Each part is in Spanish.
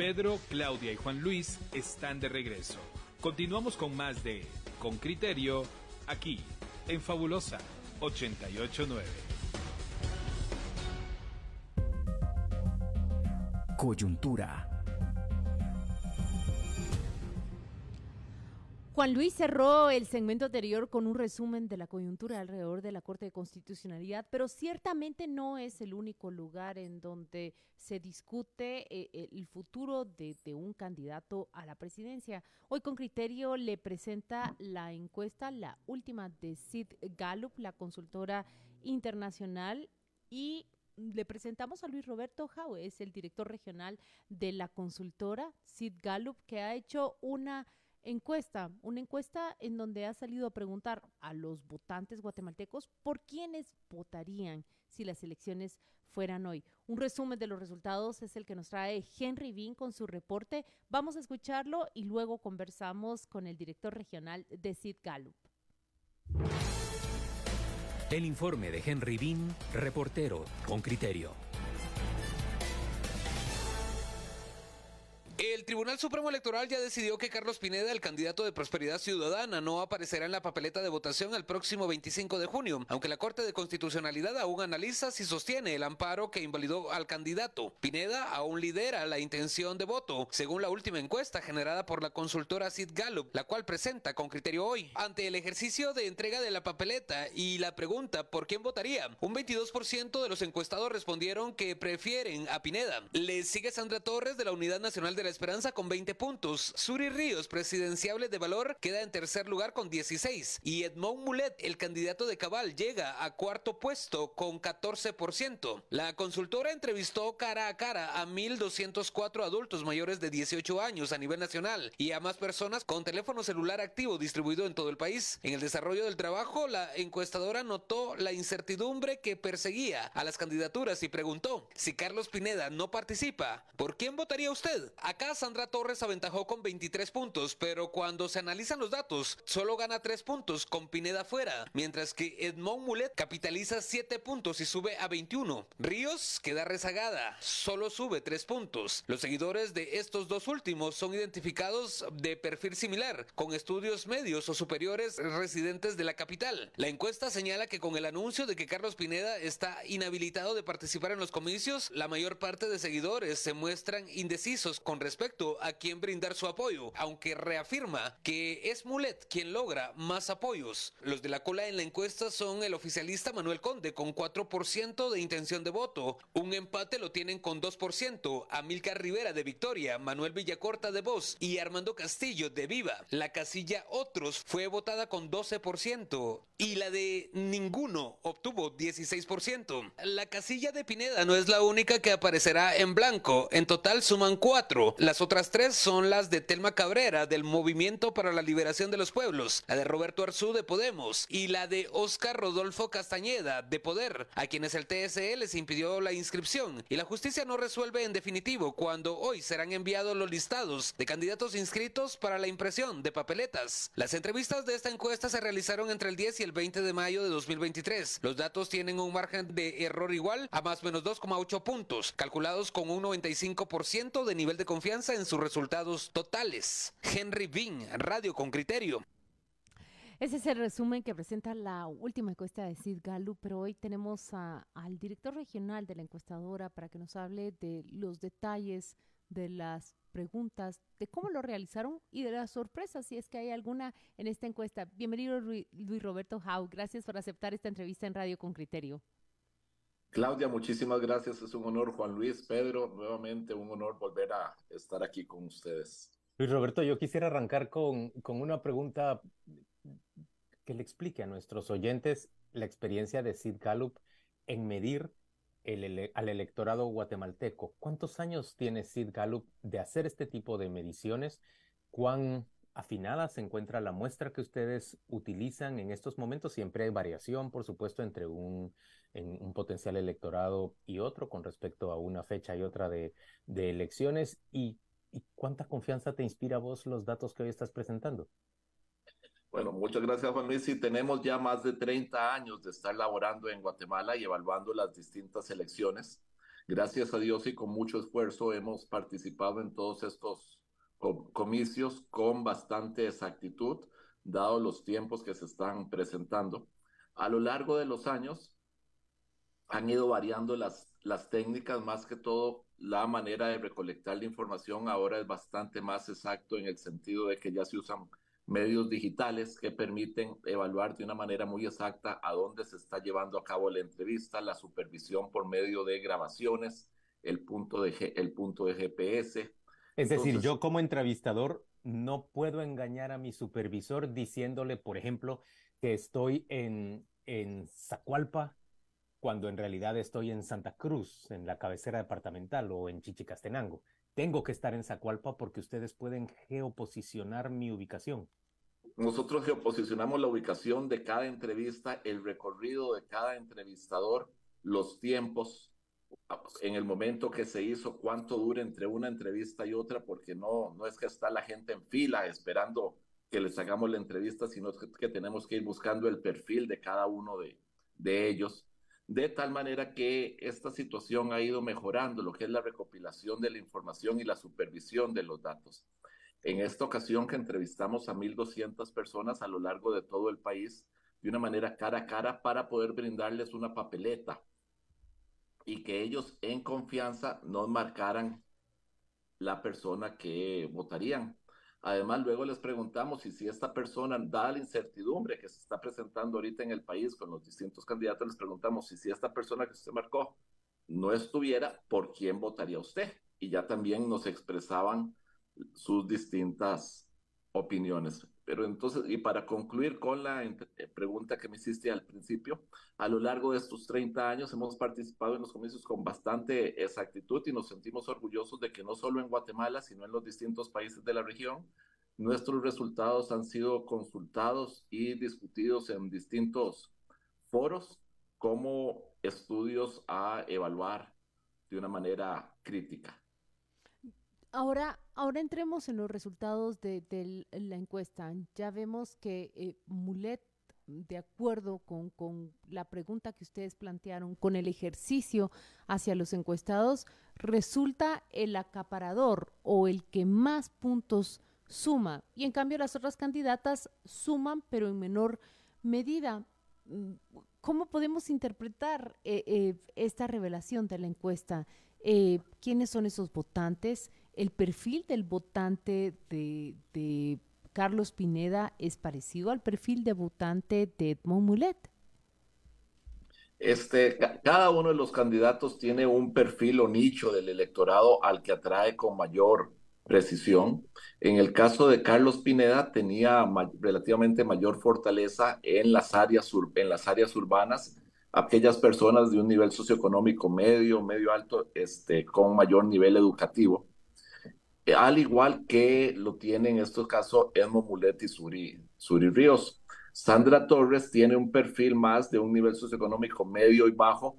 Pedro, Claudia y Juan Luis están de regreso. Continuamos con más de Con Criterio, aquí, en Fabulosa 889. Coyuntura. Juan Luis cerró el segmento anterior con un resumen de la coyuntura alrededor de la Corte de Constitucionalidad, pero ciertamente no es el único lugar en donde se discute eh, el futuro de, un candidato a la presidencia. Hoy con criterio le presenta la encuesta, la última de Sid Gallup, la consultora internacional, y le presentamos a Luis Roberto Jau, es el director regional de la consultora Sid Gallup, que ha hecho una encuesta, una encuesta en donde ha salido a preguntar a los votantes guatemaltecos por quiénes votarían si las elecciones fueran hoy. Un resumen de los resultados es el que nos trae Henry Bean con su reporte. Vamos a escucharlo y luego conversamos con el director regional de Sid Gallup. El informe de Henry Bean, reportero con criterio. El Tribunal Supremo Electoral ya decidió que Carlos Pineda, el candidato de Prosperidad Ciudadana, no aparecerá en la papeleta de votación el próximo 25 de junio, aunque la Corte de Constitucionalidad aún analiza si sostiene el amparo que invalidó al candidato. Pineda aún lidera la intención de voto, según la última encuesta generada por la consultora Sid Gallup, la cual presenta con criterio hoy. Ante el ejercicio de entrega de la papeleta y la pregunta por quién votaría, un 22% de los encuestados respondieron que prefieren a Pineda. Le sigue Sandra Torres de la Unidad Nacional de la Esperanza con 20 puntos. Suri Ríos, presidenciable de valor, queda en tercer lugar con 16. Y Edmond Mulet, el candidato de Cabal, llega a cuarto puesto con 14%. La consultora entrevistó cara a cara a 1.204 adultos mayores de 18 años a nivel nacional y a más personas con teléfono celular activo distribuido en todo el país. En el desarrollo del trabajo, la encuestadora notó la incertidumbre que perseguía a las candidaturas y preguntó, si Carlos Pineda no participa, ¿por quién votaría usted? Sandra Torres aventajó con 23 puntos, pero cuando se analizan los datos, solo gana 3 puntos con Pineda fuera, mientras que Edmond Mulet capitaliza 7 puntos y sube a 21. Ríos queda rezagada, solo sube 3 puntos. Los seguidores de estos dos últimos son identificados de perfil similar, con estudios medios o superiores residentes de la capital. La encuesta señala que con el anuncio de que Carlos Pineda está inhabilitado de participar en los comicios, la mayor parte de seguidores se muestran indecisos con respecto a quién brindar su apoyo, aunque reafirma que es Mulet quien logra más apoyos. Los de la cola en la encuesta son el oficialista Manuel Conde con 4% de intención de voto. Un empate lo tienen con 2%. Amilcar Rivera de Victoria, Manuel Villacorta de Voz y Armando Castillo de Viva. La casilla Otros fue votada con 12% y la de Ninguno obtuvo 16%. La casilla de Pineda no es la única que aparecerá en blanco. En total suman cuatro. Las otras tres son las de Telma Cabrera del Movimiento para la Liberación de los Pueblos, la de Roberto Arzú de Podemos y la de Oscar Rodolfo Castañeda de Poder, a quienes el TSE les impidió la inscripción y la justicia no resuelve en definitivo cuando hoy serán enviados los listados de candidatos inscritos para la impresión de papeletas. Las entrevistas de esta encuesta se realizaron entre el 10 y el 20 de mayo de 2023. Los datos tienen un margen de error igual a más o menos 2,8 puntos, calculados con un 95% de nivel de confianza en sus resultados totales. Henry Bean, Radio con Criterio. Ese es el resumen que presenta la última encuesta de Sid Gallup, pero hoy tenemos al director regional de la encuestadora para que nos hable de los detalles de las preguntas, de cómo lo realizaron y de las sorpresas, si es que hay alguna en esta encuesta. Bienvenido Luis Roberto Hau, gracias por aceptar esta entrevista en Radio con Criterio. Claudia, muchísimas gracias, es un honor. Juan Luis, Pedro, nuevamente un honor volver a estar aquí con ustedes. Luis Roberto, yo quisiera arrancar con, con una pregunta que le explique a nuestros oyentes la experiencia de Sid Gallup en medir al electorado guatemalteco. ¿Cuántos años tiene Sid Gallup de hacer este tipo de mediciones? ¿Cuán afinada se encuentra la muestra que ustedes utilizan en estos momentos? Siempre hay variación, por supuesto, entre un, potencial electorado y otro con respecto a una fecha y otra de, elecciones. ¿Y, ¿Y cuánta confianza te inspira a vos los datos que hoy estás presentando? Bueno, muchas gracias Juan Luis. Sí, tenemos ya más de 30 años de estar laborando en Guatemala y evaluando las distintas elecciones. gracias a Dios y con mucho esfuerzo hemos participado en todos estos comicios con bastante exactitud, dado los tiempos que se están presentando. A lo largo de los años han ido variando las, las técnicas, más que todo la manera de recolectar la información ahora es bastante más exacto en el sentido de que ya se usan medios digitales que permiten evaluar de una manera muy exacta a dónde se está llevando a cabo la entrevista, la supervisión por medio de grabaciones, el punto de, el punto de GPS. Es decir, yo como entrevistador no puedo engañar a mi supervisor diciéndole, por ejemplo, que estoy en, en Zacualpa cuando en realidad estoy en Santa Cruz, en la cabecera departamental o en Chichicastenango. Tengo que estar en Zacualpa porque ustedes pueden geoposicionar mi ubicación. Nosotros geoposicionamos la ubicación de cada entrevista, el recorrido de cada entrevistador, los tiempos, en el momento que se hizo, cuánto dura entre una entrevista y otra, porque no, no es que está la gente en fila esperando que les hagamos la entrevista, sino que, que tenemos que ir buscando el perfil de cada uno de, de ellos de tal manera que esta situación ha ido mejorando lo que es la recopilación de la información y la supervisión de los datos. En esta ocasión que entrevistamos a 1.200 personas a lo largo de todo el país de una manera cara a cara para poder brindarles una papeleta y que ellos en confianza nos marcaran la persona que votarían. Además, luego les preguntamos si, si esta persona, da la incertidumbre que se está presentando ahorita en el país con los distintos candidatos, les preguntamos si, si esta persona que usted marcó no estuviera, ¿por quién votaría usted? Y ya también nos expresaban sus distintas opiniones. Pero entonces, y para concluir con la eh, pregunta que me hiciste al principio, a lo largo de estos 30 años hemos participado en los comicios con bastante exactitud y nos sentimos orgullosos de que no solo en Guatemala, sino en los distintos países de la región, nuestros resultados han sido consultados y discutidos en distintos foros como estudios a evaluar de una manera crítica. Ahora, ahora entremos en los resultados de, la encuesta. Ya vemos que eh, Mulet, de acuerdo con, la pregunta que ustedes plantearon, con el ejercicio hacia los encuestados, resulta el acaparador o el que más puntos suma. Y en cambio las otras candidatas suman, pero en menor medida. Mm, ¿Cómo podemos interpretar eh, eh, esta revelación de la encuesta? ¿Quiénes son esos votantes? El perfil del votante de, Carlos Pineda es parecido al perfil de votante de Edmond Mulet. Este, cada uno de los candidatos tiene un perfil o nicho del electorado al que atrae con mayor precisión. En el caso de Carlos Pineda tenía relativamente mayor fortaleza en las áreas en las áreas urbanas, aquellas personas de un nivel socioeconómico medio, medio alto, este, con mayor nivel educativo al igual que lo tiene en estos casos Edmo Mulet y Suri, Ríos. Sandra Torres tiene un perfil más de un nivel socioeconómico medio y bajo,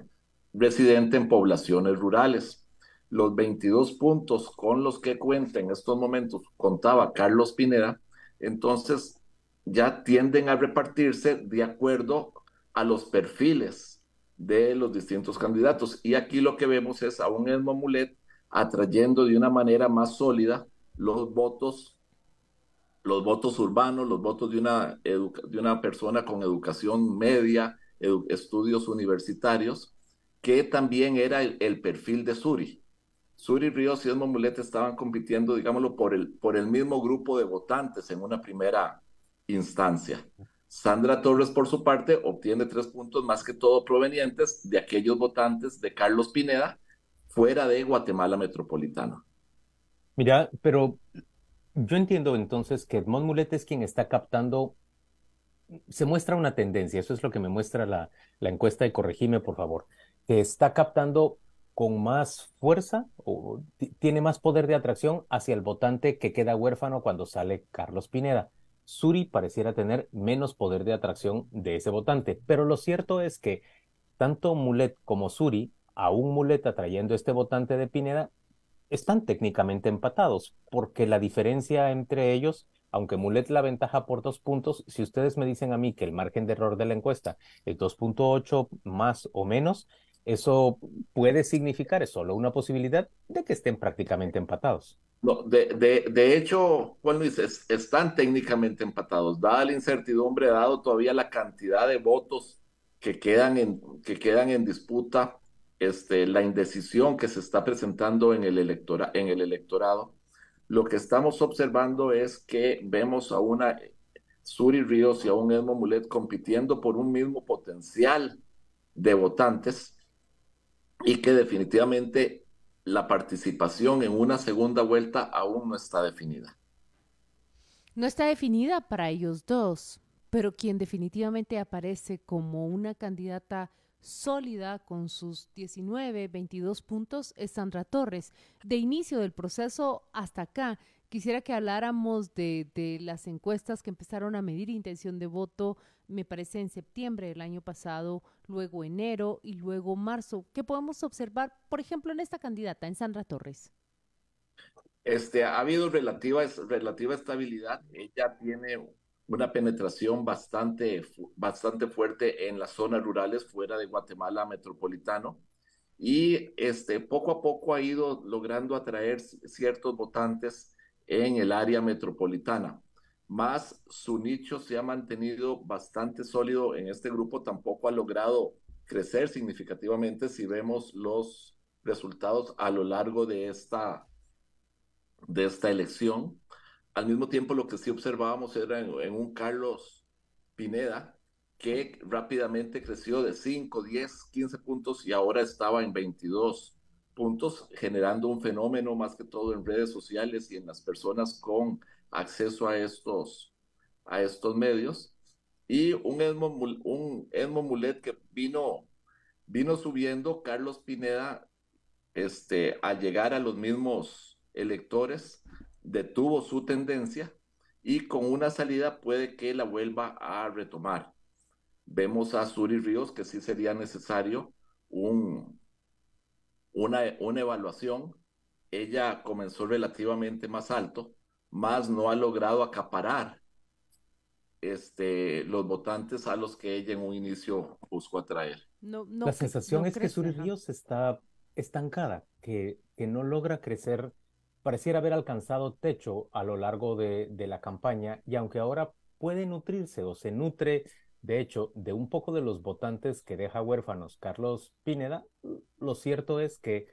residente en poblaciones rurales. Los 22 puntos con los que cuenta en estos momentos contaba Carlos Pineda, entonces ya tienden a repartirse de acuerdo a los perfiles de los distintos candidatos. Y aquí lo que vemos es a un Edmo Mulet atrayendo de una manera más sólida los votos, los votos urbanos, los votos de una, de una persona con educación media, estudios universitarios, que también era el, perfil de Suri. Suri Ríos y Edmond Mulet estaban compitiendo, digámoslo, por el, por el mismo grupo de votantes en una primera instancia. Sandra Torres, por su parte, obtiene tres puntos más que todo provenientes de aquellos votantes de Carlos Pineda, fuera de Guatemala metropolitano. Mira, pero yo entiendo entonces que Edmond Mulet es quien está captando, se muestra una tendencia, eso es lo que me muestra la, la encuesta y corregime por favor, que está captando con más fuerza o tiene más poder de atracción hacia el votante que queda huérfano cuando sale Carlos Pineda. Suri pareciera tener menos poder de atracción de ese votante, pero lo cierto es que tanto Mulet como Suri a un muleta trayendo este votante de Pineda, están técnicamente empatados, porque la diferencia entre ellos, aunque Mulet la ventaja por dos puntos, si ustedes me dicen a mí que el margen de error de la encuesta es 2.8 más o menos, Eso puede significar, es solo una posibilidad, de que estén prácticamente empatados. No, de, de, de hecho, Juan Luis, están técnicamente empatados. Dada la incertidumbre, dado todavía la cantidad de votos que quedan en, que quedan en disputa, este, la indecisión que se está presentando en el, electora, en el electorado, lo que estamos observando es que vemos a una Suri Ríos y a un Edmo Mulet compitiendo por un mismo potencial de votantes y que definitivamente la participación en una segunda vuelta aún no está definida. No está definida para ellos dos, pero quien definitivamente aparece como una candidata sólida con sus 19, 22 puntos es Sandra Torres. De inicio del proceso hasta acá, quisiera que habláramos de, de, las encuestas que empezaron a medir intención de voto, me parece en septiembre del año pasado, luego enero y luego marzo. ¿Qué podemos observar, por ejemplo, en esta candidata, en Sandra Torres? Este, ha habido relativa, relativa estabilidad. Ella tiene una penetración bastante, bastante fuerte en las zonas rurales fuera de Guatemala metropolitano y este, poco a poco ha ido logrando atraer ciertos votantes en el área metropolitana. Más su nicho se ha mantenido bastante sólido en este grupo, tampoco ha logrado crecer significativamente si vemos los resultados a lo largo de esta, de esta elección. Al mismo tiempo, lo que sí observábamos era en, un Carlos Pineda que rápidamente creció de 5, 10, 15 puntos y ahora estaba en 22 puntos, generando un fenómeno más que todo en redes sociales y en las personas con acceso a estos, a estos medios. Y un Edmo, un Mulet que vino, vino subiendo, Carlos Pineda, este, al llegar a los mismos electores, detuvo su tendencia y con una salida puede que la vuelva a retomar. Vemos a Suri Ríos que sí sería necesario un, una, una evaluación. Ella comenzó relativamente más alto, más no ha logrado acaparar este, los votantes a los que ella en un inicio buscó atraer. No, la sensación es que Suri Ríos está estancada, que, que no logra crecer pareciera haber alcanzado techo a lo largo de, la campaña y aunque ahora puede nutrirse o se nutre, de hecho, de un poco de los votantes que deja huérfanos Carlos Pineda, lo cierto es que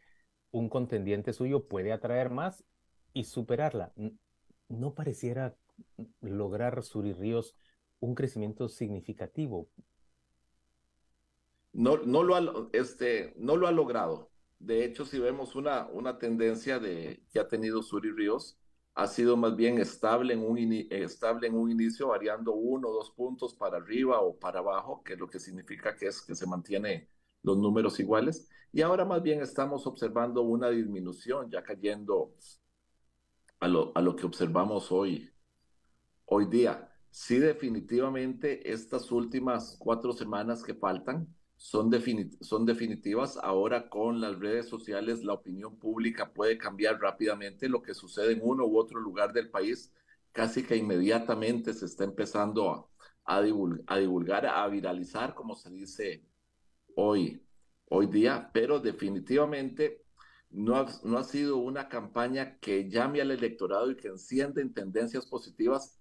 un contendiente suyo puede atraer más y superarla. No pareciera lograr Suri Ríos un crecimiento significativo. No, no, lo este, no lo ha logrado. De hecho, si vemos una, una tendencia de, que ha tenido Suri Ríos, ha sido más bien estable en, un estable en un inicio, variando uno o dos puntos para arriba o para abajo, que lo que significa que es que se mantiene los números iguales. Y ahora más bien estamos observando una disminución, ya cayendo a lo, a lo que observamos hoy, hoy día. Sí, definitivamente estas últimas cuatro semanas que faltan, son, son definitivas. Ahora con las redes sociales la opinión pública puede cambiar rápidamente. Lo que sucede en uno u otro lugar del país casi que inmediatamente se está empezando a, a, divulgar, a, viralizar, como se dice hoy, hoy día, pero definitivamente no ha, no ha sido una campaña que llame al electorado y que encienda en tendencias positivas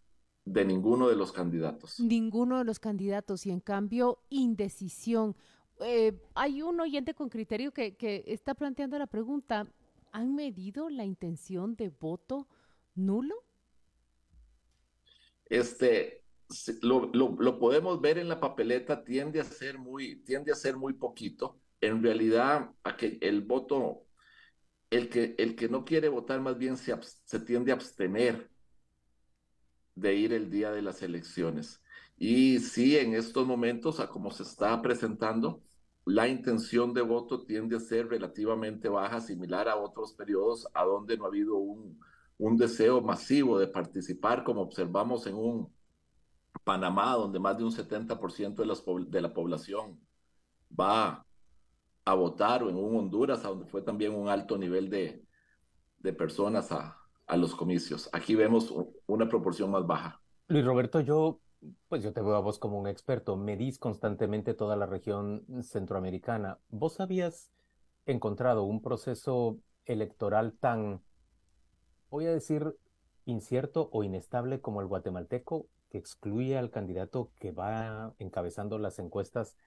de ninguno de los candidatos. Ninguno de los candidatos y en cambio indecisión. Eh, hay un oyente con criterio que, que está planteando la pregunta, ¿han medido la intención de voto nulo? Este, lo, lo, lo, podemos ver en la papeleta, tiende a ser muy, tiende a ser muy poquito. En realidad, el voto, el que, el que no quiere votar más bien se, se tiende a abstener de ir el día de las elecciones. Y sí, en estos momentos, a como se está presentando, la intención de voto tiende a ser relativamente baja, similar a otros periodos a donde no ha habido un, un deseo masivo de participar, como observamos en un Panamá, donde más de un 70% de, las, de la población va a votar, o en un Honduras, donde fue también un alto nivel de, de personas a, a los comicios. Aquí vemos una proporción más baja. Luis Roberto, yo pues yo te veo a vos como un experto, medís constantemente toda la región centroamericana. ¿Vos habías encontrado un proceso electoral tan, voy a decir, incierto o inestable como el guatemalteco, que excluye al candidato que va encabezando las encuestas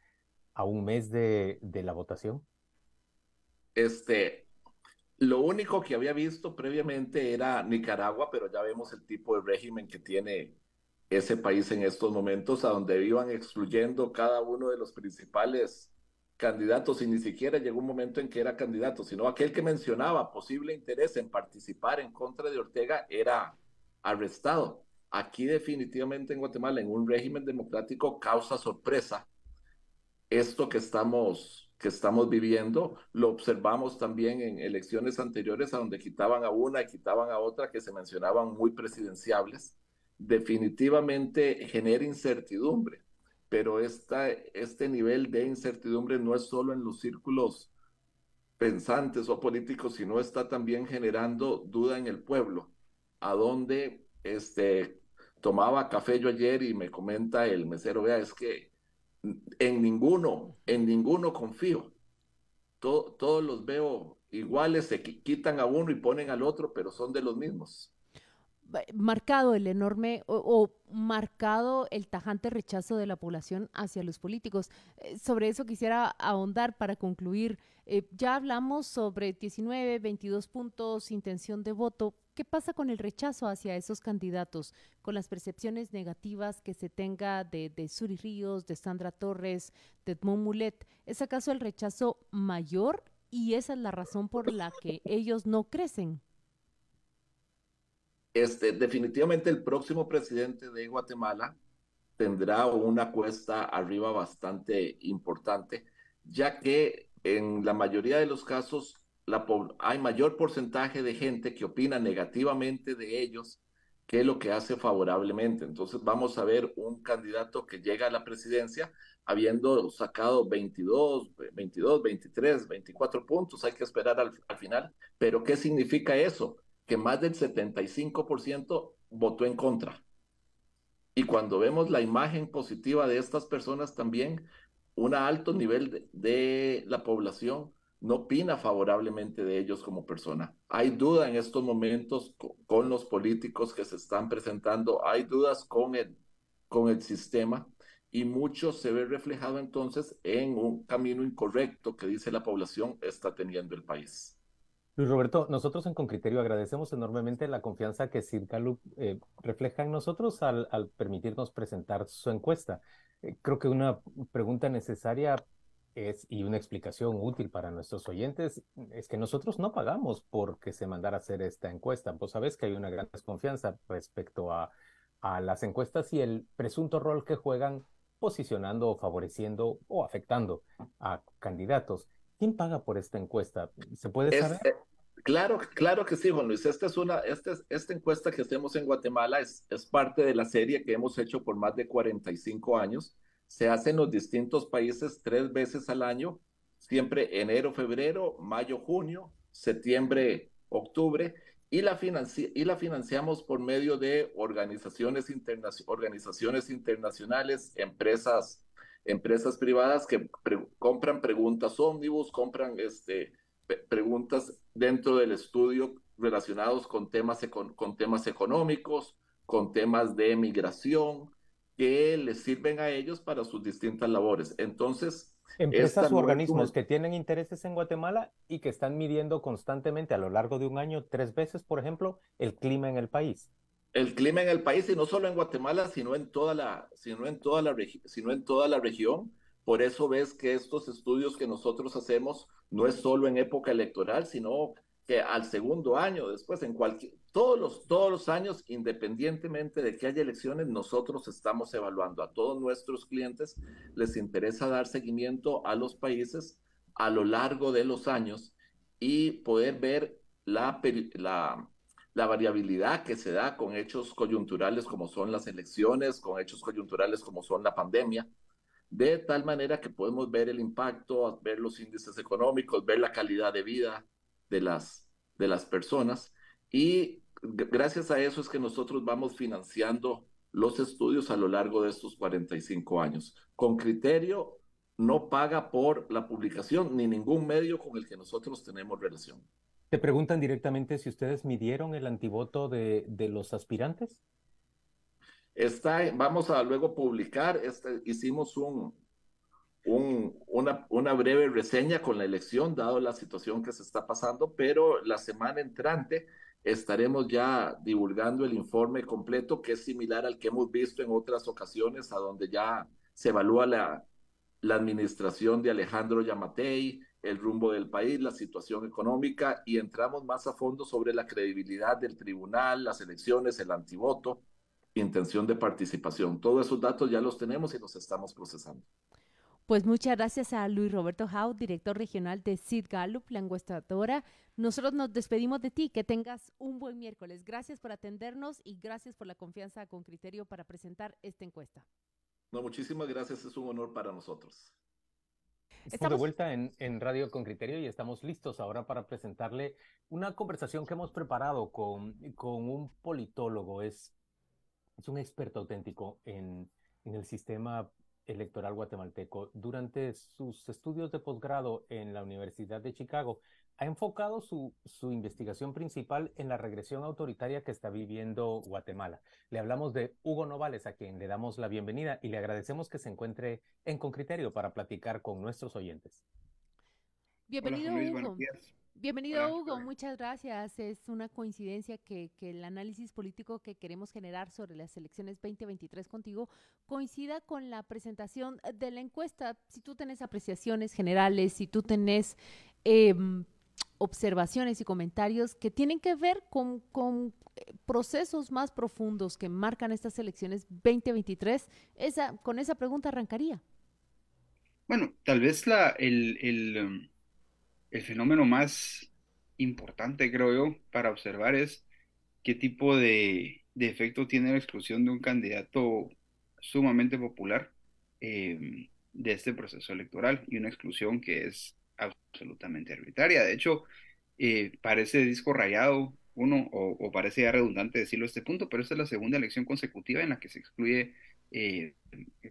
a un mes de, de la votación? Este, lo único que había visto previamente era Nicaragua, pero ya vemos el tipo de régimen que tiene ese país en estos momentos, a donde iban excluyendo cada uno de los principales candidatos y ni siquiera llegó un momento en que era candidato, sino aquel que mencionaba posible interés en participar en contra de Ortega era arrestado. Aquí definitivamente en Guatemala, en un régimen democrático, causa sorpresa esto que estamos que estamos viviendo, lo observamos también en elecciones anteriores a donde quitaban a una y quitaban a otra que se mencionaban muy presidenciables, definitivamente genera incertidumbre, pero esta, este nivel de incertidumbre no es solo en los círculos pensantes o políticos, sino está también generando duda en el pueblo, a donde este, tomaba café yo ayer y me comenta el mesero, vea, es que en ninguno, en ninguno confío. todos los veo iguales, se quitan a uno y ponen al otro, pero son de los mismos. Marcado el enorme o, marcado el tajante rechazo de la población hacia los políticos. Eh, sobre eso quisiera ahondar para concluir. Eh, ya hablamos sobre 19, 22 puntos, intención de voto, ¿Qué pasa con el rechazo hacia esos candidatos, con las percepciones negativas que se tenga de, de Suri Ríos, de Sandra Torres, de Edmond Mulet? ¿Es acaso el rechazo mayor y esa es la razón por la que ellos no crecen? Este, definitivamente el próximo presidente de Guatemala tendrá una cuesta arriba bastante importante, ya que en la mayoría de los casos hay mayor porcentaje de gente que opina negativamente de ellos que lo que hace favorablemente. Entonces vamos a ver un candidato que llega a la presidencia habiendo sacado 22, 22, 23, 24 puntos. Hay que esperar al, al final. Pero ¿qué significa eso? Que más del 75% votó en contra. Y cuando vemos la imagen positiva de estas personas también, un alto nivel de, de la población no opina favorablemente de ellos como persona. Hay duda en estos momentos con, los políticos que se están presentando, hay dudas con el, con el sistema y mucho se ve reflejado entonces en un camino incorrecto que dice la población está teniendo el país. Luis Roberto, nosotros en Concriterio agradecemos enormemente la confianza que Circalup eh, refleja en nosotros al, permitirnos presentar su encuesta. Eh, creo que una pregunta necesaria es, y una explicación útil para nuestros oyentes es que nosotros no pagamos porque se mandara a hacer esta encuesta. Vos sabés que hay una gran desconfianza respecto a, a las encuestas y el presunto rol que juegan posicionando o favoreciendo o afectando a candidatos. ¿Quién paga por esta encuesta? ¿Se puede saber? Eh, claro, claro que sí, Juan Luis. Esta es una, esta, esta encuesta que hacemos en Guatemala es, es parte de la serie que hemos hecho por más de 45 años se hace en los distintos países tres veces al año, siempre enero, febrero, mayo, junio, septiembre, octubre, y la, y la financiamos por medio de organizaciones, organizaciones internacionales, empresas, empresas privadas que compran preguntas ómnibus, compran este, preguntas dentro del estudio relacionados con temas, con temas económicos, con temas de migración, que les sirven a ellos para sus distintas labores. Entonces, empresas u organismos que tienen intereses en Guatemala y que están midiendo constantemente a lo largo de un año, tres veces, por ejemplo, el clima en el país. El clima en el país, y no solo en Guatemala, sino en toda la, sino en toda la, sino en toda la región. Por eso ves que estos estudios que nosotros hacemos no es solo en época electoral, sino que al segundo año, después en cualquier, todos los, todos los años, independientemente de que haya elecciones, nosotros estamos evaluando a todos nuestros clientes, les interesa dar seguimiento a los países a lo largo de los años y poder ver la, la, la variabilidad que se da con hechos coyunturales como son las elecciones, con hechos coyunturales como son la pandemia, de tal manera que podemos ver el impacto, ver los índices económicos, ver la calidad de vida, de las, de las personas y gracias a eso es que nosotros vamos financiando los estudios a lo largo de estos 45 años. Con criterio no paga por la publicación ni ningún medio con el que nosotros tenemos relación. Te preguntan directamente si ustedes midieron el antivoto de, de los aspirantes. Está, vamos a luego publicar, este, hicimos un, un, una, una, breve reseña con la elección, dado la situación que se está pasando, pero la semana entrante estaremos ya divulgando el informe completo, que es similar al que hemos visto en otras ocasiones, a donde ya se evalúa la, administración de Alejandro Yamatei, el rumbo del país, la situación económica, y entramos más a fondo sobre la credibilidad del tribunal, las elecciones, el antivoto, intención de participación. Todos esos datos ya los tenemos y los estamos procesando. Pues muchas gracias a Luis Roberto Jau, director regional de Sid Gallup, la encuestadora. Nosotros nos despedimos de ti. Que tengas un buen miércoles. Gracias por atendernos y gracias por la confianza con criterio para presentar esta encuesta. No, muchísimas gracias. Es un honor para nosotros. Estamos de vuelta en, en, Radio con Criterio y estamos listos ahora para presentarle una conversación que hemos preparado con, con un politólogo. Es, es un experto auténtico en, en el sistema electoral guatemalteco. Durante sus estudios de posgrado en la Universidad de Chicago, ha enfocado su, su, investigación principal en la regresión autoritaria que está viviendo Guatemala. Le hablamos de Hugo Novales, a quien le damos la bienvenida y le agradecemos que se encuentre en Concriterio para platicar con nuestros oyentes. Bienvenido, Hugo. Bienvenido, Hugo. Muchas gracias. Es una coincidencia que, que, el análisis político que queremos generar sobre las elecciones 2023 contigo coincida con la presentación de la encuesta. Si tú tenés apreciaciones generales, si tú tenés eh, observaciones y comentarios que tienen que ver con, con, eh, procesos más profundos que marcan estas elecciones 2023, esa, con esa pregunta arrancaría. Bueno, tal vez la, el, el, um, el fenómeno más importante, creo yo, para observar es qué tipo de, de efecto tiene la exclusión de un candidato sumamente popular eh, de este proceso electoral y una exclusión que es absolutamente arbitraria. De hecho, eh, parece disco rayado uno, o, parece ya redundante decirlo a este punto, pero esta es la segunda elección consecutiva en la que se excluye eh,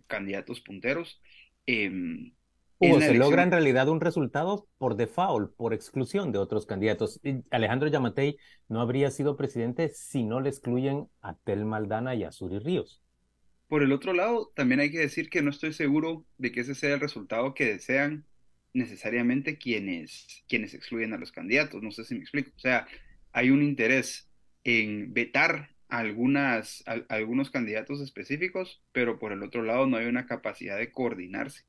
candidatos punteros. Eh, Hugo, se logra en realidad un resultado por default, por exclusión de otros candidatos. Alejandro Yamatei no habría sido presidente si no le excluyen a Tel Maldana y a Suri Ríos. Por el otro lado, también hay que decir que no estoy seguro de que ese sea el resultado que desean necesariamente quienes, quienes excluyen a los candidatos. No sé si me explico. O sea, hay un interés en vetar algunas, algunos candidatos específicos, pero por el otro lado no hay una capacidad de coordinarse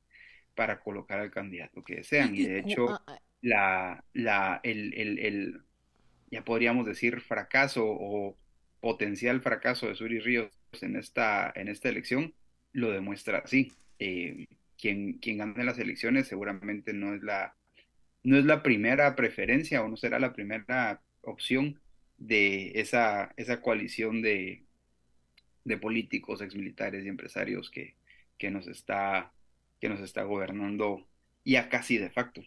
para colocar al candidato que desean. Y de hecho, ah, ah. la, la, el, el, el, ya podríamos decir fracaso o potencial fracaso de Suri Ríos en esta, en esta elección lo demuestra así. Eh, quien, quien gane las elecciones seguramente no es la, no es la primera preferencia o no será la primera opción de esa, esa coalición de, de políticos, exmilitares y empresarios que, que, nos está, que nos está gobernando ya casi de facto.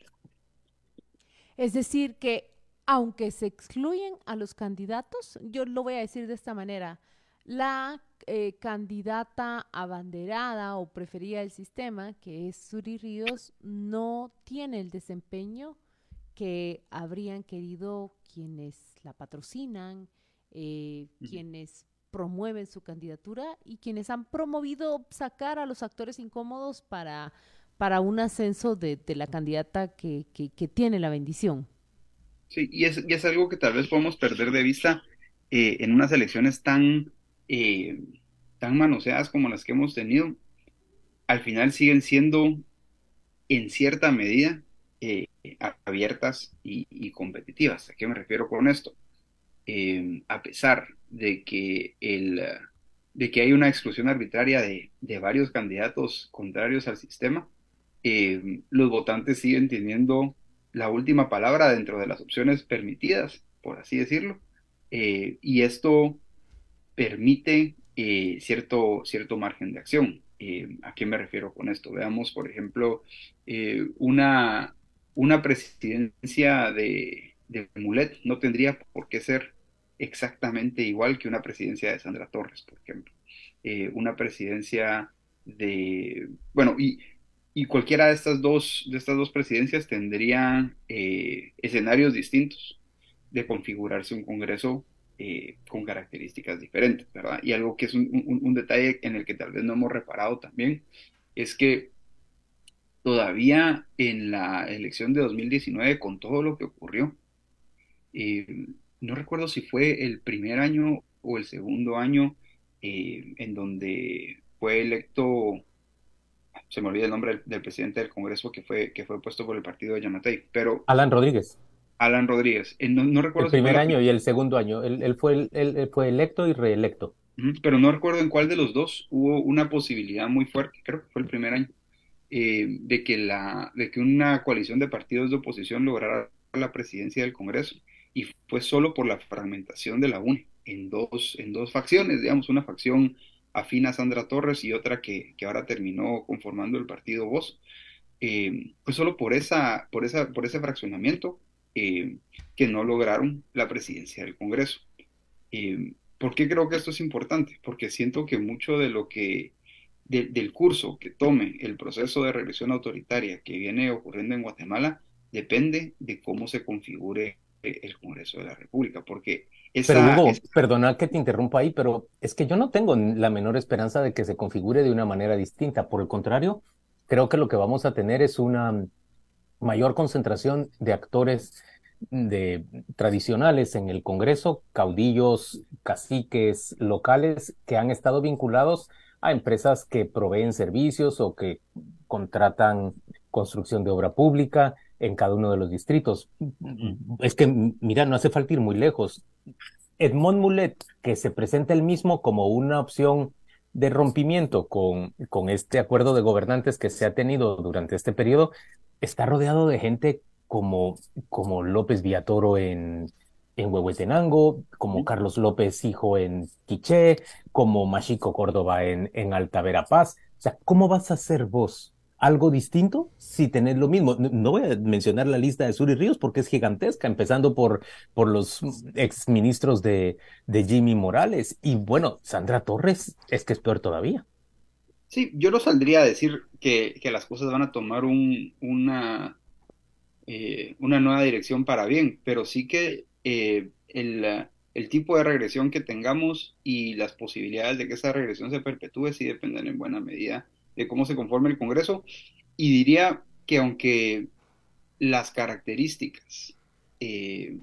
Es decir, que aunque se excluyen a los candidatos, yo lo voy a decir de esta manera, la eh, candidata abanderada o preferida del sistema, que es Suri Ríos, no tiene el desempeño que habrían querido quienes la patrocinan, eh, quienes promueven su candidatura y quienes han promovido sacar a los actores incómodos para, para un ascenso de, la candidata que, tiene la bendición. Sí, y es, es algo que tal vez podemos perder de vista eh, en unas elecciones tan eh, tan manoseadas como las que hemos tenido, al final siguen siendo en cierta medida eh, abiertas y, competitivas. ¿A qué me refiero con esto? Eh, a pesar de que, el, de que hay una exclusión arbitraria de, varios candidatos contrarios al sistema, los votantes siguen teniendo la última palabra dentro de las opciones permitidas, por así decirlo. y esto permite eh, cierto, cierto margen de acción. Eh, ¿A qué me refiero con esto? Veamos, por ejemplo, eh, una, una presidencia de, de Mulet no tendría por qué ser exactamente igual que una presidencia de Sandra Torres, por ejemplo. Eh, una presidencia de, bueno, y, y, cualquiera de estas dos, de estas dos presidencias tendría eh, escenarios distintos de configurarse un Congreso eh, con características diferentes, ¿verdad? Y algo que es un, un, detalle en el que tal vez no hemos reparado también es que todavía en la elección de 2019, con todo lo que ocurrió, eh, no recuerdo si fue el primer año o el segundo año eh, en donde fue electo, se me olvida el nombre del, presidente del Congreso que fue, que fue puesto por el partido de Yamatei, pero... Alan Rodríguez. Alan Rodríguez. Eh, no, recuerdo el primer año y el segundo año. Él, fue, él, fue electo y reelecto. Pero no recuerdo en cuál de los dos hubo una posibilidad muy fuerte, creo que fue el primer año, eh, de, que la, de que una coalición de partidos de oposición lograra la presidencia del Congreso. Y fue solo por la fragmentación de la UNE en dos, en dos facciones, digamos, una facción afín a Sandra Torres y otra que, que ahora terminó conformando el partido Voz. Eh, fue solo por, esa, por, esa, por ese fraccionamiento eh, que no lograron la presidencia del Congreso. Eh, ¿Por qué creo que esto es importante? Porque siento que mucho de lo que, del curso que tome el proceso de regresión autoritaria que viene ocurriendo en Guatemala, depende de cómo se configure el Congreso de la República, porque pero Hugo, perdona que te interrumpa ahí, pero es que yo no tengo la menor esperanza de que se configure de una manera distinta. Por el contrario, creo que lo que vamos a tener es una mayor concentración de actores de, tradicionales en el Congreso, caudillos, caciques locales que han estado vinculados a empresas que proveen servicios o que contratan construcción de obra pública en cada uno de los distritos. Es que, mira, no hace falta ir muy lejos. Edmond Mulet, que se presenta el mismo como una opción de rompimiento con, con este acuerdo de gobernantes que se ha tenido durante este periodo, está rodeado de gente como, como López Villatoro en, en Huehuetenango, como Carlos López Hijo en Quiché, como Machico Córdoba en, en Alta Verapaz. O sea, ¿cómo vas a hacer vos algo distinto si tenés lo mismo? No voy a mencionar la lista de Suri Ríos porque es gigantesca, empezando por, por los exministros de, de Jimmy Morales. Y bueno, Sandra Torres es que es peor todavía. Sí, yo no saldría a decir que, que las cosas van a tomar un, una, eh, una nueva dirección para bien, pero sí que eh, el, el, tipo de regresión que tengamos y las posibilidades de que esa regresión se perpetúe sí dependen en buena medida de cómo se conforme el Congreso. Y diría que aunque las características eh,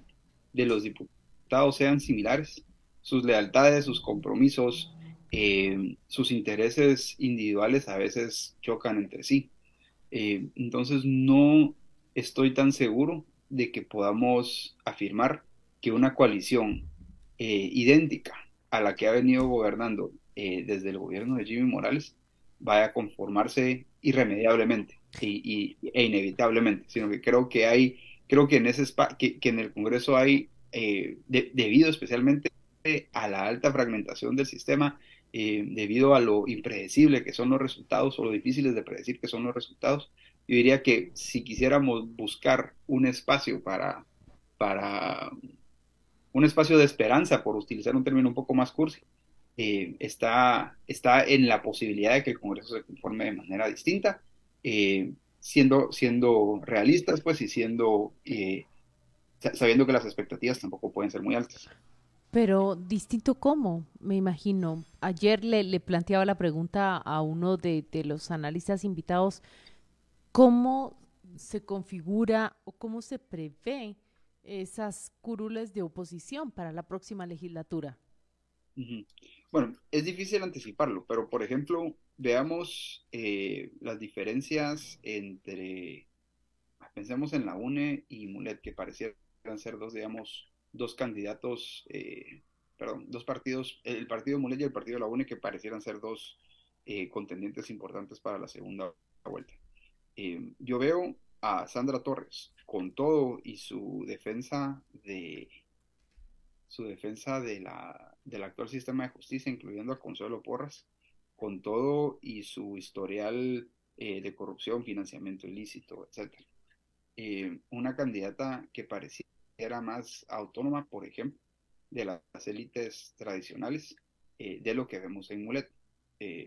de los diputados sean similares, sus lealtades, sus compromisos, eh, sus intereses individuales a veces chocan entre sí. Eh, entonces no estoy tan seguro de que podamos afirmar que una coalición idéntica a la que ha venido gobernando desde el gobierno de Jimmy Morales vaya a conformarse irremediablemente y, e inevitablemente, sino que creo que hay, creo que en ese que, que en el Congreso hay, debido especialmente a la alta fragmentación del sistema, eh, debido a lo impredecible que son los resultados o lo difíciles de predecir que son los resultados, yo diría que si quisiéramos buscar un espacio para, para un espacio de esperanza, por utilizar un término un poco más cursi, eh, está, está en la posibilidad de que el Congreso se conforme de manera distinta, eh, siendo, siendo realistas, pues, y siendo, sabiendo que las expectativas tampoco pueden ser muy altas. Pero distinto cómo, me imagino. Ayer le, le planteaba la pregunta a uno de, de, los analistas invitados, ¿cómo se configura o cómo se prevé esas curules de oposición para la próxima legislatura? Bueno, es difícil anticiparlo, pero por ejemplo, veamos eh, las diferencias entre, pensemos en la UNE y Mulet, que parecieran ser dos, digamos, dos candidatos, eh, perdón, dos partidos, el partido Mulet y el partido La UNE, que parecieran ser dos eh, contendientes importantes para la segunda vuelta. Eh, yo veo a Sandra Torres con todo y su defensa de su defensa de del actual sistema de justicia, incluyendo a Consuelo Porras, con todo y su historial de corrupción, financiamiento ilícito, etc. una candidata que parecía era más autónoma, por ejemplo, de las élites tradicionales de lo que vemos en Mulet.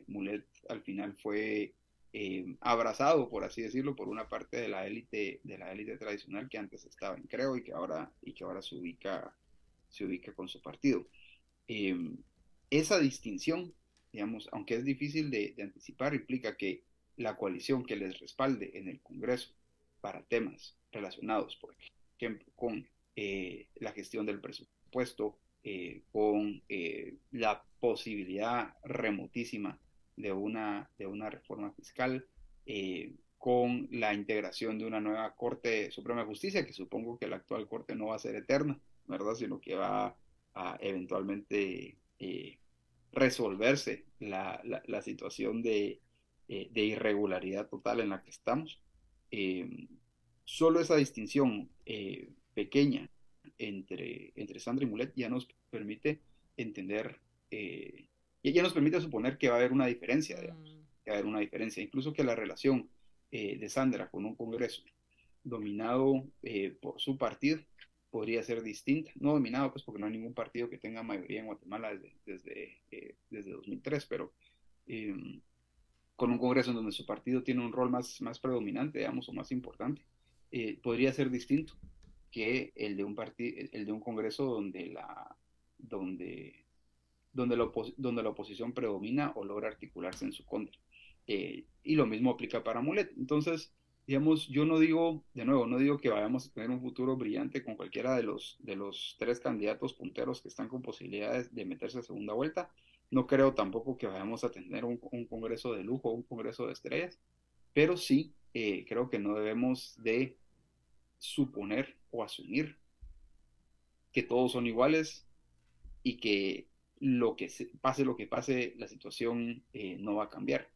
Mulet al final fue abrazado, por así decirlo, por una parte de la élite de la élite tradicional que antes estaba en Creo y que ahora y que ahora se ubica se ubica con su partido. esa distinción, digamos, aunque es difícil de anticipar, implica que la coalición que les respalde en el Congreso para temas relacionados, por ejemplo, con eh, la gestión del presupuesto, eh, con eh, la posibilidad remotísima de una, de una reforma fiscal, con la integración de una nueva Corte Suprema de Justicia, que supongo que la actual Corte no va a ser eterna, ¿verdad? Sino que va a eventualmente resolverse la, la situación de, eh, de irregularidad total en la que estamos. Eh, solo esa distinción eh, pequeña entre, entre Sandra y Mulet ya nos permite entender, ya nos permite suponer que va a haber una diferencia, digamos, mm. que va a haber una diferencia, incluso que la relación de Sandra con un Congreso dominado por su partido podría ser distinta, no dominado pues porque no hay ningún partido que tenga mayoría en Guatemala desde, desde, desde 2003, pero con un Congreso en donde su partido tiene un rol más, más predominante, digamos, o más importante, eh, podría ser distinto que el de un partido, el de un Congreso donde la, donde, donde la, donde la oposición predomina o logra articularse en su contra. Eh, y lo mismo aplica para Mulet. Entonces, digamos, yo no digo, de nuevo, no digo que vayamos a tener un futuro brillante con cualquiera de los, de los tres candidatos punteros que están con posibilidades de meterse a segunda vuelta, no creo tampoco que vayamos a tener un, congreso de lujo, un congreso de estrellas, pero sí eh, creo que no debemos de suponer o asumir que todos son iguales y que lo que pase lo que pase, la situación eh, no va a cambiar.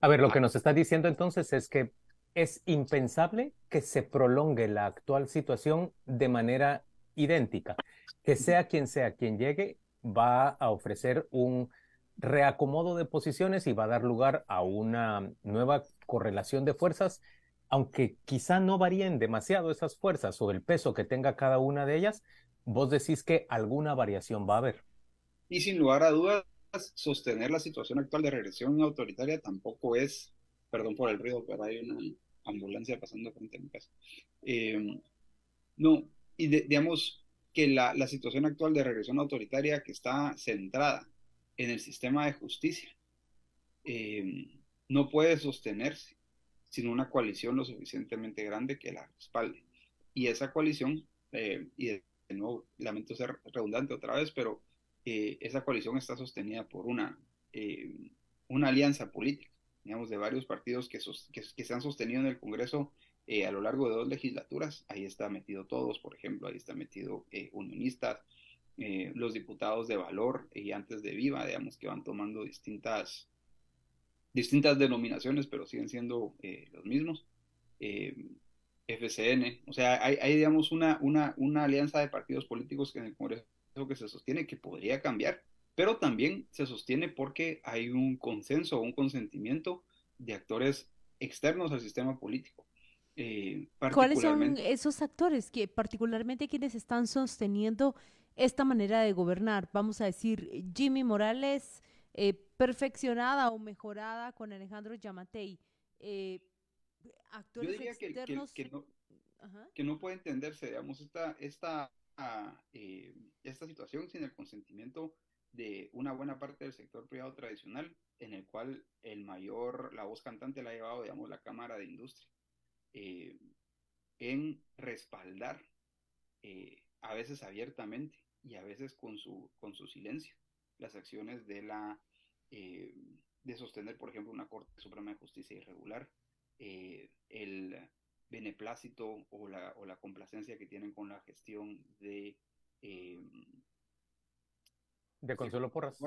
A ver, lo que nos está diciendo entonces es que es impensable que se prolongue la actual situación de manera idéntica. Que sea quien sea quien llegue, va a ofrecer un reacomodo de posiciones y va a dar lugar a una nueva correlación de fuerzas, aunque quizá no varíen demasiado esas fuerzas o el peso que tenga cada una de ellas, vos decís que alguna variación va a haber. Y sin lugar a dudas, sostener la situación actual de regresión autoritaria tampoco es, perdón por el ruido, pero hay una ambulancia pasando frente a mi casa. Em, no, y digamos que la, situación actual de regresión autoritaria que está centrada en el sistema de justicia. Eh, no puede sostenerse sin una coalición lo suficientemente grande que la respalde. Y esa coalición, eh, y de, nuevo, lamento ser redundante otra vez, pero eh, esa coalición está sostenida por una, una alianza política, digamos, de varios partidos que, que, se han sostenido en el Congreso a lo largo de dos legislaturas. Ahí está metido todos, por ejemplo, ahí está metido unionistas, eh, los diputados de valor y antes de Viva, digamos que van tomando distintas, distintas denominaciones, pero siguen siendo eh, los mismos. Eh, FCN, o sea, hay, hay, digamos una, una, una alianza de partidos políticos que en el Congreso que se sostiene que podría cambiar, pero también se sostiene porque hay un consenso, un consentimiento de actores externos al sistema político. ¿Cuáles son esos actores que particularmente quienes están sosteniendo esta manera de gobernar. Vamos a decir, Jimmy Morales eh, perfeccionada o mejorada con Alejandro Yamatei. Eh, actores Yo diría externos... que, no, que, no, puede entenderse, digamos, esta, esta, ah, eh, esta situación sin el consentimiento de una buena parte del sector privado tradicional, en el cual el mayor, la voz cantante la ha llevado, digamos, la Cámara de Industria, en respaldar, a veces abiertamente, y a veces con su, con su silencio las acciones de la eh, de sostener, por ejemplo, una Corte Suprema de Justicia irregular, eh, el beneplácito o la, o la complacencia que tienen con la gestión de eh, de Consuelo Porras.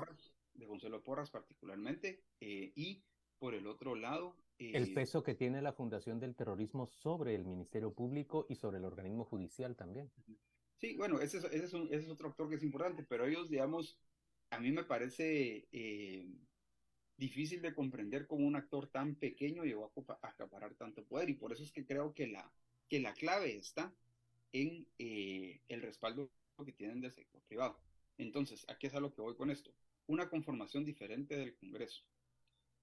de Consuelo Porras particularmente y por el otro lado el peso que tiene la Fundación del Terrorismo sobre el Ministerio Público y sobre el organismo judicial también. Sí, bueno, ese es, ese es, un, ese es otro actor que es importante, pero ellos, digamos, a mí me parece eh, difícil de comprender cómo un actor tan pequeño llegó a, acaparar tanto poder y por eso es que creo que la, que la clave está en eh, el respaldo que tienen del sector privado. Entonces, aquí es a lo que voy con esto. Una conformación diferente del Congreso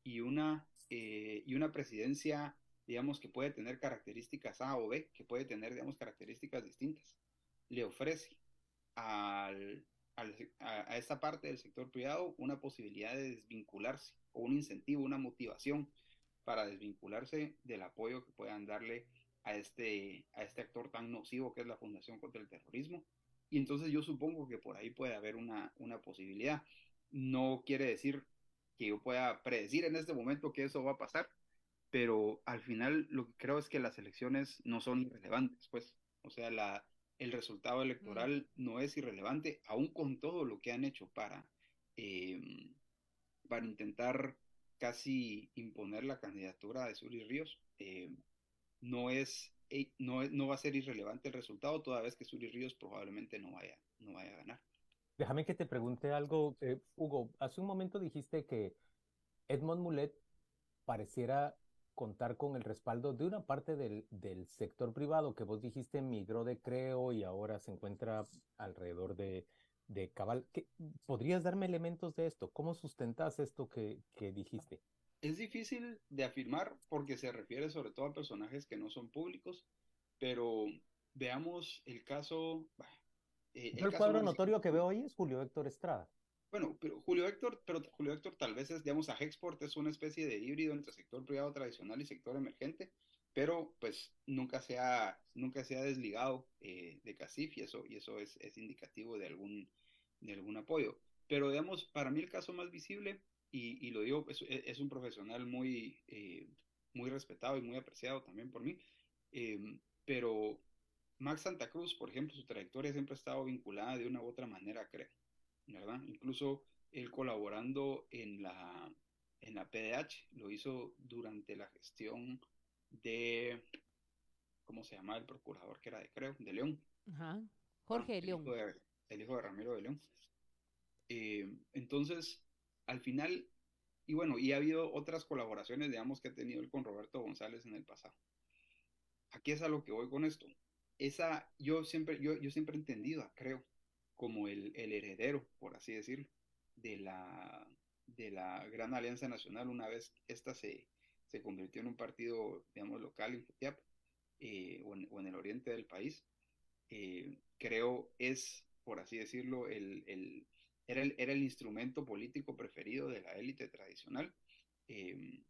y una, eh, y una presidencia, digamos, que puede tener características A o B, que puede tener, digamos, características distintas, le ofrece al, a, esta parte del sector privado una posibilidad de desvincularse o un incentivo, una motivación para desvincularse del apoyo que puedan darle a este, a este actor tan nocivo que es la Fundación contra el Terrorismo. Y entonces yo supongo que por ahí puede haber una, una posibilidad. No quiere decir que yo pueda predecir en este momento que eso va a pasar, pero al final lo que creo es que las elecciones no son irrelevantes, pues, o sea, la, el resultado electoral no es irrelevante, aún con todo lo que han hecho para, em, para intentar casi imponer la candidatura de Suri Ríos. Em, no, es, no, no va a ser irrelevante el resultado, toda vez que Suri Ríos probablemente no vaya, no vaya a ganar. Déjame que te pregunte algo, eh, Hugo. Hace un momento dijiste que Edmond Mulet pareciera contar con el respaldo de una parte del, sector privado que vos dijiste migró de Creo y ahora se encuentra alrededor de, Cabal. ¿Qué, ¿Podrías darme elementos de esto? ¿Cómo sustentas esto que dijiste? Es difícil de afirmar porque se refiere sobre todo a personajes que no son públicos, pero veamos el caso... Eh, el, el cuadro notorio que veo hoy es Julio Héctor Estrada. Bueno, pero Julio Héctor, pero Julio Héctor tal vez es, digamos, a Hexport es una especie de híbrido entre sector privado tradicional y sector emergente, pero pues nunca se ha, nunca se ha desligado eh, de CACIF y eso, y eso es, es, indicativo de algún, de algún apoyo. Pero digamos, para mí el caso más visible, y, y lo digo, es, es, un profesional muy, eh, muy respetado y muy apreciado también por mí, eh, pero Max Santa Cruz, por ejemplo, su trayectoria siempre ha estado vinculada de una u otra manera, creo. ¿verdad? Incluso él colaborando en la, en la PDH, lo hizo durante la gestión de, ¿cómo se llama? El procurador que era de Creo, de León. Ajá. Jorge el León. Hijo de, el hijo de Ramiro de León. Eh, entonces, al final, y bueno, y ha habido otras colaboraciones, digamos, que ha tenido él con Roberto González en el pasado. Aquí es a lo que voy con esto. Esa, yo siempre, yo, yo siempre he entendido, creo, como el, el, heredero, por así decirlo, de la, de la Gran Alianza Nacional una vez esta se, se convirtió en un partido, digamos, local en Futiap eh, o, en, el oriente del país. Eh, creo es, por así decirlo, el, era, el, era el instrumento político preferido de la élite tradicional. Eh,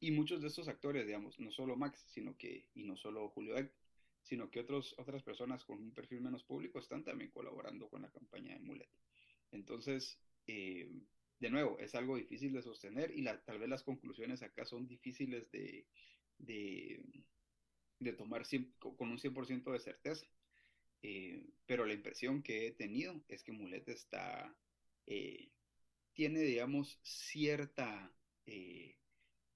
y muchos de estos actores, digamos, no solo Max, sino que, y no solo Julio Héctor, sino que otros, otras personas con un perfil menos público están también colaborando con la campaña de Mulet. Entonces, eh, de nuevo, es algo difícil de sostener y tal vez las conclusiones acá son difíciles de, de, de tomar con un 100% de certeza. Eh, pero la impresión que he tenido es que Mulet está, eh, tiene, digamos, cierta eh,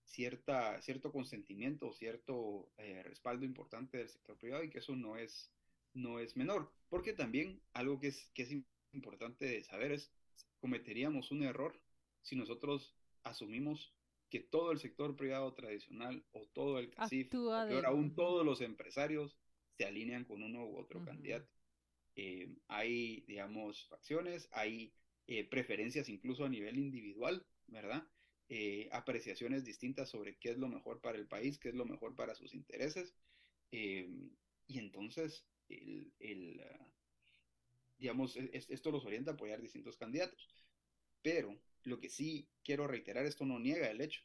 cierta, cierto consentimiento, cierto eh, respaldo importante del sector privado y que eso no es, no es menor. Porque también algo que es, que es importante saber es, cometeríamos un error si nosotros asumimos que todo el sector privado tradicional o todo el CACIF, o peor aún todos los empresarios se alinean con uno u otro uh -huh. candidato. Eh, hay, digamos, facciones, hay eh, preferencias incluso a nivel individual, ¿verdad? eh, apreciaciones distintas sobre qué es lo mejor para el país, qué es lo mejor para sus intereses. Eh, y entonces, el, el uh, digamos, es, esto los orienta a apoyar distintos candidatos. Pero lo que sí quiero reiterar, esto no niega el hecho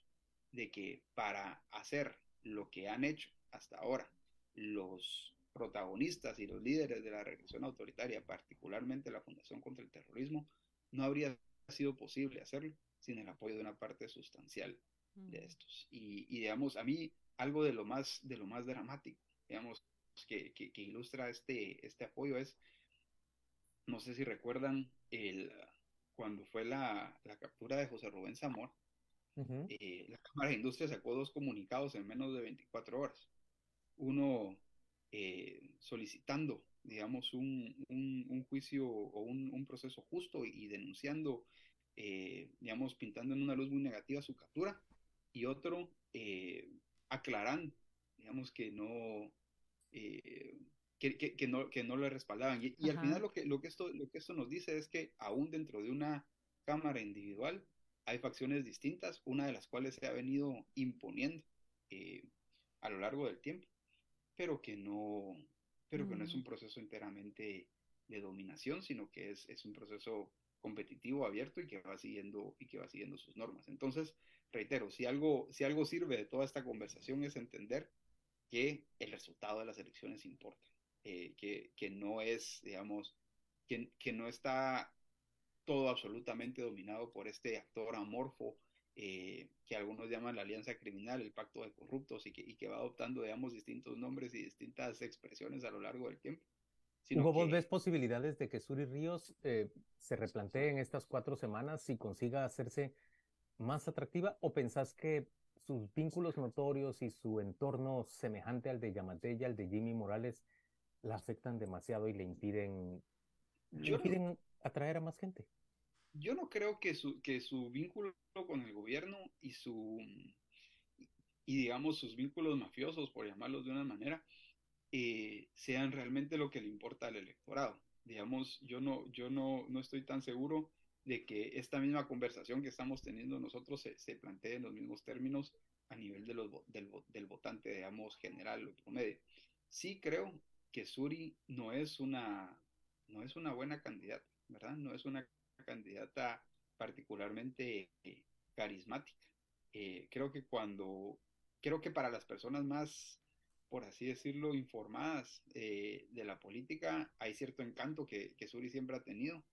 de que para hacer lo que han hecho hasta ahora los protagonistas y los líderes de la regresión autoritaria, particularmente la Fundación contra el Terrorismo, no habría sido posible hacerlo sin el apoyo de una parte sustancial de estos. Y, y, digamos, a mí algo de lo más, de lo más dramático, digamos, que, que, que ilustra este, este apoyo es, no sé si recuerdan, el, cuando fue la, la captura de José Rubén Zamor, uh -huh. eh, la Cámara de Industria sacó dos comunicados en menos de 24 horas. Uno eh, solicitando, digamos, un, un, un juicio o un, un, proceso justo y denunciando eh, digamos, pintando en una luz muy negativa su captura, y otro eh, aclarando, digamos, que no, eh, que, que, no, que no le respaldaban. Y, al final lo que, lo, que esto, lo que esto nos dice es que aún dentro de una Cámara individual hay facciones distintas, una de las cuales se ha venido imponiendo eh, a lo largo del tiempo, pero que no, pero que no es un mm. proceso enteramente de dominación, sino que es, es un proceso competitivo, abierto y que va siguiendo y que va siguiendo sus normas. Entonces, reitero, si algo, si algo sirve de toda esta conversación es entender que el resultado de las elecciones importa, eh, que, que, no es, digamos, que, que, no está todo absolutamente dominado por este actor amorfo eh, que algunos llaman la alianza criminal, el pacto de corruptos y que, y que va adoptando, digamos, distintos nombres y distintas expresiones a lo largo del tiempo. Hugo, ¿vos ves posibilidades de que Suri Ríos eh, se replantee en estas cuatro semanas y consiga hacerse más atractiva o pensás que sus vínculos notorios y su entorno semejante al de Yamate y al de Jimmy Morales la afectan demasiado y le impiden, impiden atraer a más gente? Yo no creo que su, que su vínculo con el gobierno y su y digamos sus vínculos mafiosos, por llamarlos de una manera, eh, sean realmente lo que le importa al electorado. Digamos, yo no, yo no, no estoy tan seguro de que esta misma conversación que estamos teniendo nosotros se, se plantee en los mismos términos a nivel de los, del, del votante, digamos, general o promedio. Sí creo que Suri no es una, no es una buena candidata, ¿verdad? No es una candidata particularmente eh, carismática. Eh, creo que cuando, creo que para las personas más por así decirlo, informadas eh, de la política. Hay cierto encanto que, que Suri siempre ha tenido.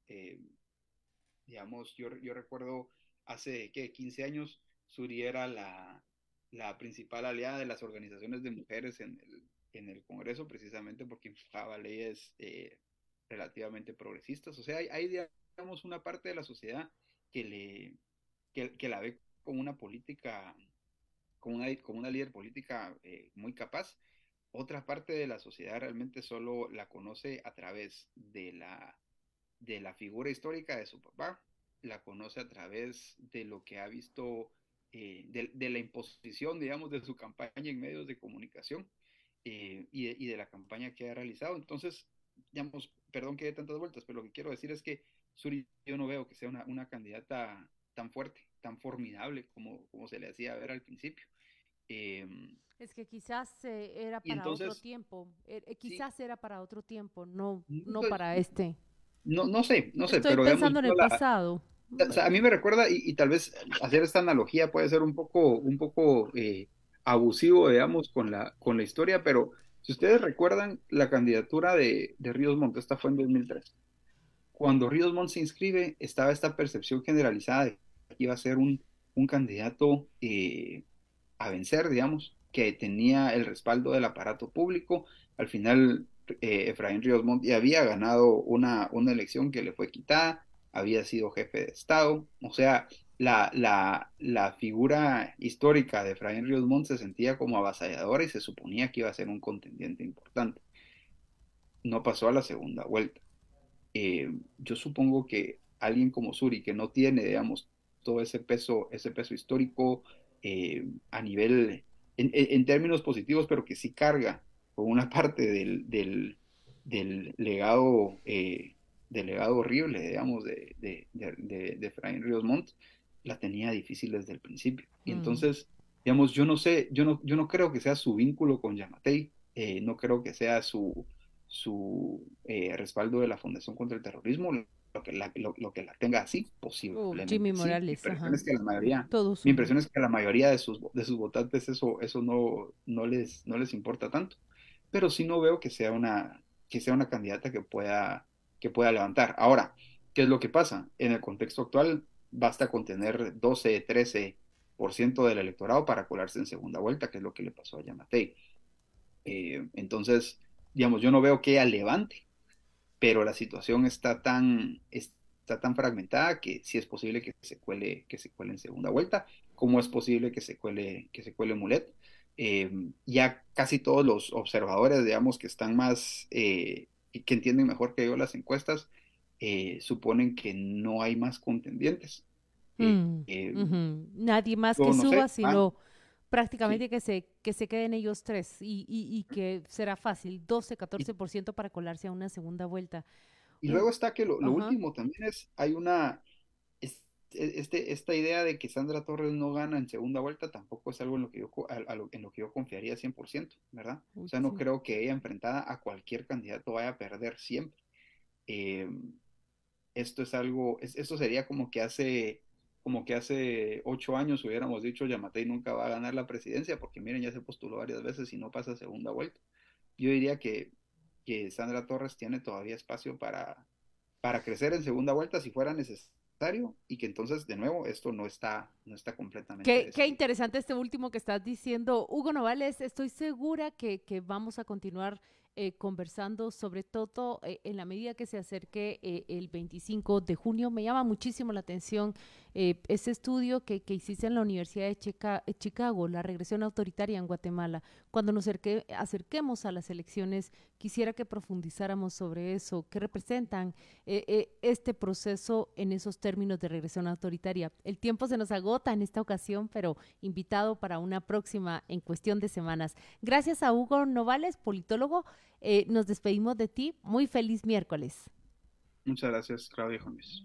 Digamos, yo, yo recuerdo hace ¿qué? 15 años, Suri era la, la, principal aliada de las organizaciones de mujeres en el, en el Congreso, precisamente porque enfocaba leyes relativamente progresistas. O sea, hay, digamos, una parte de la sociedad que, le, que, la ve como una política como una, como una líder política muy capaz otra parte de la sociedad realmente solo la conoce a través de la, de la figura histórica de su papá, la conoce a través de lo que ha visto, eh, de, la imposición, digamos, de su campaña en medios de comunicación eh, y, de, la campaña que ha realizado. Entonces, digamos, perdón que dé tantas vueltas, pero lo que quiero decir es que Suri yo no veo que sea una, una candidata tan fuerte, tan formidable como, como se le hacía ver al principio. Em, es que quizás eh, era para otro tiempo, eh, eh, quizás era para otro tiempo, no, no para este. No, no sé, no sé, Estoy pero pensando en el pasado. a mí me recuerda, y, tal vez hacer esta analogía puede ser un poco, un poco abusivo, digamos, con la, con la historia, pero si ustedes recuerdan la candidatura de, de Ríos Montt, esta fue en 2003. Cuando Ríos Montt se inscribe, estaba esta percepción generalizada de que iba a ser un, un candidato a vencer, digamos, que tenía el respaldo del aparato público. Al final, eh, Efraín Ríos Montt ya había ganado una, una elección que le fue quitada, había sido jefe de Estado, o sea, la, la, la figura histórica de Efraín Ríos Montt se sentía como avasalladora y se suponía que iba a ser un contendiente importante. No pasó a la segunda vuelta. Eh, yo supongo que alguien como Suri, que no tiene, digamos, todo ese peso, ese peso histórico, eh, a nivel, en, términos positivos, pero que sí carga con una parte del, del, del legado, eh, del horrible, digamos, de, de, de, de Ríos Montt, la tenía difícil desde el principio. Y mm. entonces, digamos, yo no sé, yo no, yo no creo que sea su vínculo con Yamatei, eh, no creo que sea su, su respaldo de la Fundación contra el Terrorismo, lo que la, lo, que la tenga así, posible. Jimmy Morales. mi impresión es que la mayoría, mi impresión es que la mayoría de sus, de sus votantes eso, eso no, no, les, no les importa tanto. Pero sí no veo que sea una, que sea una candidata que pueda, que pueda levantar. Ahora, ¿qué es lo que pasa? En el contexto actual, basta con tener 12, 13% del electorado para colarse en segunda vuelta, que es lo que le pasó a Yamatei. Eh, entonces, digamos, yo no veo que ella levante pero la situación está tan, está tan fragmentada que sí es posible que se cuele, que se cuele en segunda vuelta, como es posible que se cuele, que se cuele Mulet. Eh, ya casi todos los observadores, digamos, que están más, eh, que entienden mejor que yo las encuestas, eh, suponen que no hay más contendientes. Mm, nadie más que suba, sino prácticamente que se que se queden ellos tres y, y, que será fácil, 12, 14% para colarse a una segunda vuelta. Y luego está que lo, último también es, hay una, e, este, esta idea de que Sandra Torres no gana en segunda vuelta tampoco es algo en lo que yo, en lo que yo confiaría 100%, ¿verdad? o sea, no creo que ella enfrentada a cualquier candidato vaya a perder siempre. Em, esto es algo, esto sería como que hace como que hace ocho años hubiéramos dicho Yamatei nunca va a ganar la presidencia, porque miren, ya se postuló varias veces y no pasa segunda vuelta. Yo diría que, que Sandra Torres tiene todavía espacio para, para crecer en segunda vuelta si fuera necesario y que entonces de nuevo esto no está no está completamente qué, qué interesante este último que estás diciendo Hugo Novales estoy segura que, que vamos a continuar eh, conversando, sobre todo eh, en la medida que se acerque eh, el 25 de junio. Me llama muchísimo la atención ese estudio que, que, hiciste en la Universidad de Chicago, la regresión autoritaria en Guatemala. Cuando nos acerquemos a las elecciones, quisiera que profundizáramos sobre eso, qué representan este proceso en esos términos de regresión autoritaria. El tiempo se nos agota en esta ocasión, pero invitado para una próxima en cuestión de semanas. Gracias a Hugo Novales, politólogo eh, nos despedimos de ti. Muy feliz miércoles. Muchas gracias, Claudia Gómez.